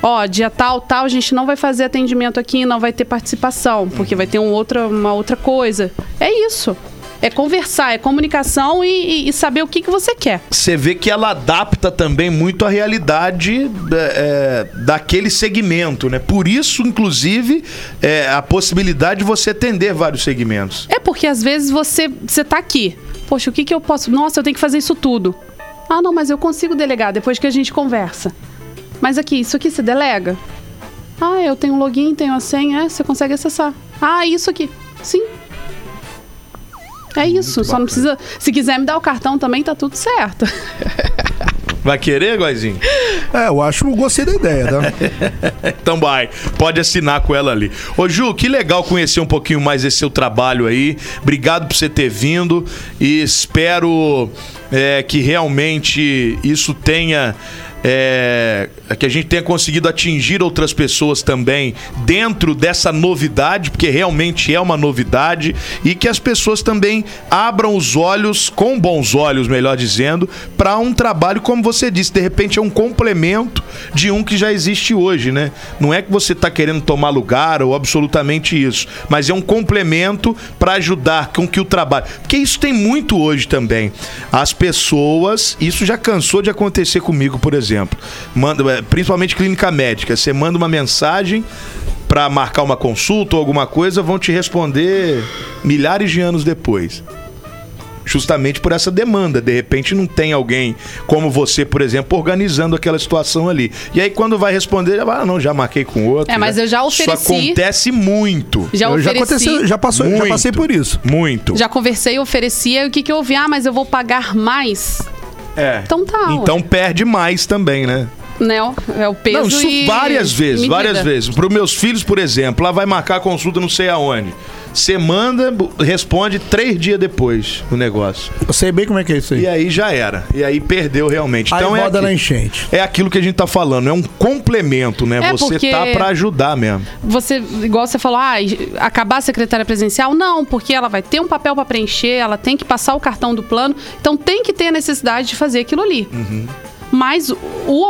[SPEAKER 4] Ó, dia tal, tal, a gente não vai fazer atendimento aqui, não vai ter participação, porque vai ter um outra, uma outra coisa. É isso. É conversar, é comunicação e, e- e saber o que, que você quer.
[SPEAKER 2] Você vê que ela adapta também muito a realidade é, é, daquele segmento, né? Por isso, inclusive, é, a possibilidade de você atender vários segmentos.
[SPEAKER 4] É porque às vezes você, você tá aqui. Poxa, o que, que eu posso. Nossa, eu tenho que fazer isso tudo. Ah, não, mas eu consigo delegar depois que a gente conversa. Mas aqui, isso aqui você delega? Ah, eu tenho um login, tenho a senha, é, você consegue acessar. Ah, isso aqui. Sim. É isso, só não precisa. Se quiser me dar o cartão também, tá tudo certo.
[SPEAKER 2] Vai querer, Goizinho?
[SPEAKER 3] É, eu acho, gostei da ideia, tá?
[SPEAKER 2] Então vai, pode assinar com ela ali. Ô Ju, que legal conhecer um pouquinho mais esse seu trabalho aí. Obrigado por você ter vindo e espero é, que realmente isso tenha. É, que a gente tenha conseguido atingir outras pessoas também dentro dessa novidade, porque realmente é uma novidade, e que as pessoas também abram os olhos, com bons olhos, melhor dizendo, para um trabalho, como você disse, de repente é um complemento de um que já existe hoje, né? Não é que você está querendo tomar lugar ou absolutamente isso, mas é um complemento para ajudar com que o trabalho. Porque isso tem muito hoje também. As pessoas, isso já cansou de acontecer comigo, por exemplo. Manda, é, principalmente clínica médica. Você manda uma mensagem para marcar uma consulta ou alguma coisa, vão te responder milhares de anos depois. Justamente por essa demanda. De repente não tem alguém como você, por exemplo, organizando aquela situação ali. E aí quando vai responder, já vai, ah, não, já marquei com outro.
[SPEAKER 4] É, mas eu já
[SPEAKER 2] Isso
[SPEAKER 4] ofereci-
[SPEAKER 2] acontece muito.
[SPEAKER 4] Já
[SPEAKER 3] Eu já
[SPEAKER 4] ofereci.
[SPEAKER 3] aconteceu, já passou, já
[SPEAKER 2] Muito.
[SPEAKER 3] passei por isso.
[SPEAKER 2] Muito.
[SPEAKER 4] Já conversei, oferecia, e o que, que eu ouvi? Ah, mas eu vou pagar mais.
[SPEAKER 2] É.
[SPEAKER 4] Então tá, ué.
[SPEAKER 2] Então perde mais também, né?
[SPEAKER 4] Né? É o peso
[SPEAKER 2] Não, isso
[SPEAKER 4] e
[SPEAKER 2] várias vezes,
[SPEAKER 4] medida.
[SPEAKER 2] várias vezes. Para os meus filhos, por exemplo, lá vai marcar a consulta não sei aonde. Você manda, responde três dias depois o negócio.
[SPEAKER 3] Eu sei bem como é que é isso aí.
[SPEAKER 2] E aí já era. E aí perdeu realmente.
[SPEAKER 3] Aí
[SPEAKER 2] Então é,
[SPEAKER 3] roda
[SPEAKER 2] aqui-
[SPEAKER 3] na enchente.
[SPEAKER 2] é aquilo que a gente tá falando, é um complemento, né?
[SPEAKER 4] É,
[SPEAKER 2] você tá para ajudar mesmo.
[SPEAKER 4] Você, igual você falou, ah, acabar a secretária presencial? Não, porque ela vai ter um papel para preencher, ela tem que passar o cartão do plano, então tem que ter a necessidade de fazer aquilo ali.
[SPEAKER 2] Uhum.
[SPEAKER 4] Mas o-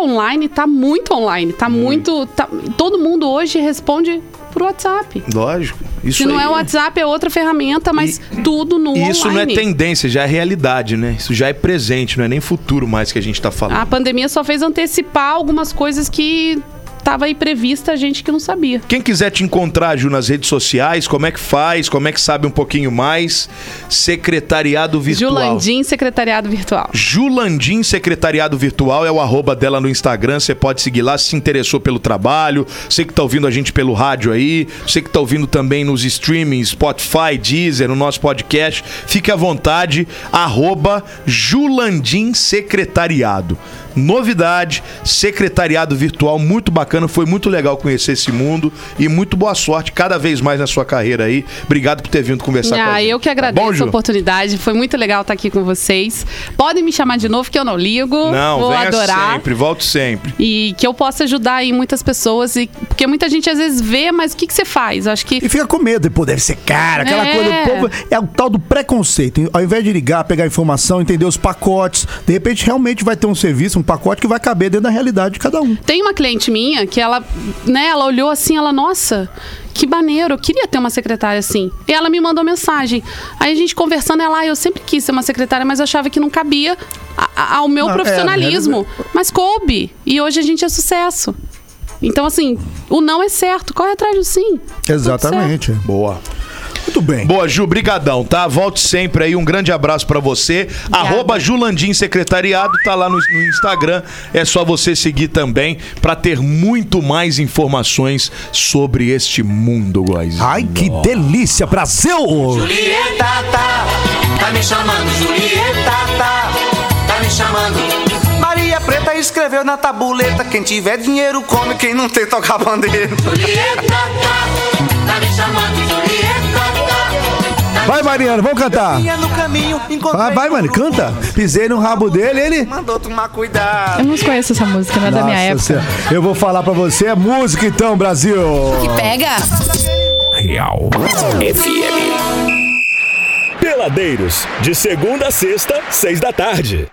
[SPEAKER 4] online tá muito online, tá muito. tá- todo mundo hoje responde por WhatsApp.
[SPEAKER 2] Lógico. Isso
[SPEAKER 4] Se não
[SPEAKER 2] aí-
[SPEAKER 4] é o WhatsApp, é outra ferramenta, mas tudo no
[SPEAKER 2] E isso não é
[SPEAKER 4] online.
[SPEAKER 2] tendência, já é realidade, né? Isso já é presente, não é nem futuro mais que a gente tá falando.
[SPEAKER 4] A pandemia só fez antecipar algumas coisas que tava aí prevista a gente que não sabia.
[SPEAKER 2] Quem quiser te encontrar, Ju, nas redes sociais, como é que faz? Como é que sabe um pouquinho mais? Secretariado Virtual.
[SPEAKER 4] Julandim, Secretariado Virtual.
[SPEAKER 2] Julandim Secretariado Virtual é o arroba dela no Instagram. Você pode seguir lá se se interessou pelo trabalho. Você que tá ouvindo a gente pelo rádio aí. Você que tá ouvindo também nos streamings, Spotify, Deezer, no nosso podcast. Fique à vontade. Arroba Julandim Secretariado. Novidade, secretariado virtual muito bacana, foi muito legal conhecer esse mundo e muito boa sorte cada vez mais na sua carreira aí. Obrigado por ter vindo conversar com a
[SPEAKER 4] Ah,
[SPEAKER 2] gente.
[SPEAKER 4] eu que
[SPEAKER 2] Tá
[SPEAKER 4] agradeço
[SPEAKER 2] bom,
[SPEAKER 4] a oportunidade. Foi muito legal estar aqui com vocês. Podem me chamar de novo, que eu não ligo.
[SPEAKER 2] Não,
[SPEAKER 4] Vou
[SPEAKER 2] venha
[SPEAKER 4] adorar.
[SPEAKER 2] sempre, volte sempre.
[SPEAKER 4] E que eu possa ajudar aí muitas pessoas. E, porque muita gente às vezes vê, mas o que, que você faz? Eu acho que.
[SPEAKER 3] E fica com medo, pô, deve ser caro, aquela
[SPEAKER 4] É.
[SPEAKER 3] coisa. O povo é o tal do preconceito. Ao invés de ligar, pegar informação, entender os pacotes, de repente realmente vai ter um serviço, um pacote que vai caber dentro da realidade de cada um.
[SPEAKER 4] Tem uma cliente minha que ela, né, ela olhou assim, ela, nossa, que maneiro, eu queria ter uma secretária assim. E ela me mandou mensagem. Aí a gente conversando, ela, ah, eu sempre quis ser uma secretária, mas eu achava que não cabia ao meu
[SPEAKER 3] Não, é,
[SPEAKER 4] profissionalismo. mas coube. E hoje a gente é sucesso. Então, assim, o não é certo, corre atrás do sim.
[SPEAKER 3] Exatamente.
[SPEAKER 2] Boa.
[SPEAKER 3] Muito bem.
[SPEAKER 2] Boa, Ju, brigadão, tá? Volte sempre aí, um grande abraço pra você. Arroba Julandim Secretariado, tá lá no, no Instagram. É só você seguir também pra ter muito mais informações sobre este mundo, guys.
[SPEAKER 3] Ai, que delícia, Brasil!
[SPEAKER 11] Julieta, tá, tá me chamando, Julieta, tá, tá me chamando. Maria Preta escreveu na tabuleta: quem tiver dinheiro come, quem não tem toca bandeira. Julieta, tá, tá me chamando, Julieta.
[SPEAKER 3] Vai, Mariano, vamos cantar.
[SPEAKER 11] Caminho,
[SPEAKER 3] Vai, vai, mano, canta. Pisei no rabo dele, ele.
[SPEAKER 11] Mandou tomar cuidado.
[SPEAKER 9] Eu não conheço essa música, não é da minha época.
[SPEAKER 3] Senhora. Eu vou falar pra você, é música então, Brasil.
[SPEAKER 8] Pega!
[SPEAKER 1] Real FM. Peladeiros, de segunda a sexta, seis da tarde.